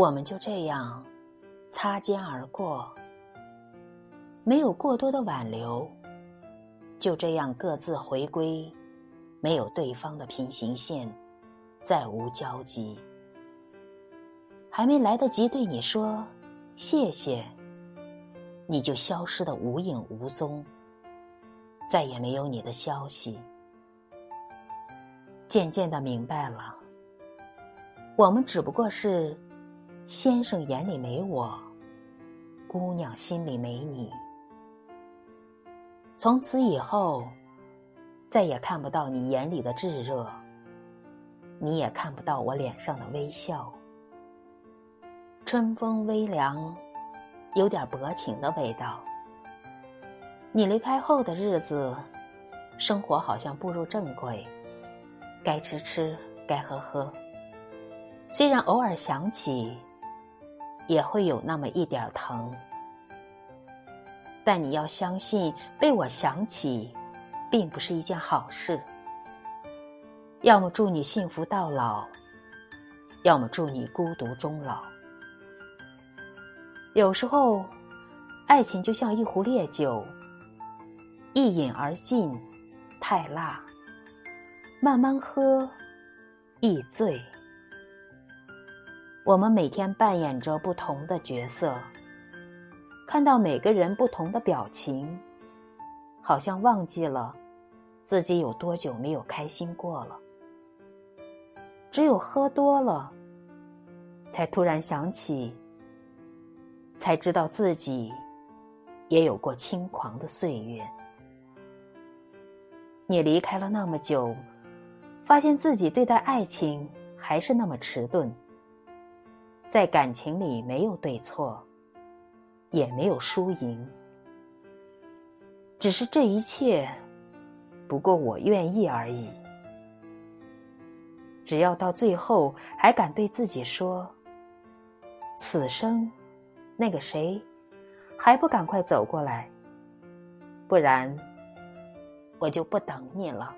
我们就这样擦肩而过，没有过多的挽留，就这样各自回归，没有对方的平行线，再无交集。还没来得及对你说谢谢，你就消失的无影无踪，再也没有你的消息。渐渐的明白了，我们只不过是先生眼里没我，姑娘心里没你。从此以后，再也看不到你眼里的炙热，你也看不到我脸上的微笑。春风微凉，有点薄情的味道。你离开后的日子，生活好像步入正轨，该吃吃，该喝喝。虽然偶尔想起，也会有那么一点疼，但你要相信，被我想起，并不是一件好事。要么祝你幸福到老，要么祝你孤独终老。有时候，爱情就像一壶烈酒，一饮而尽，太辣；慢慢喝，易醉。我们每天扮演着不同的角色，看到每个人不同的表情，好像忘记了自己有多久没有开心过了。只有喝多了，才突然想起。才知道自己也有过轻狂的岁月。你离开了那么久，发现自己对待爱情还是那么迟钝。在感情里没有对错，也没有输赢，只是这一切不过我愿意而已。只要到最后还敢对自己说：“此生。”那个谁，还不赶快走过来，不然我就不等你了。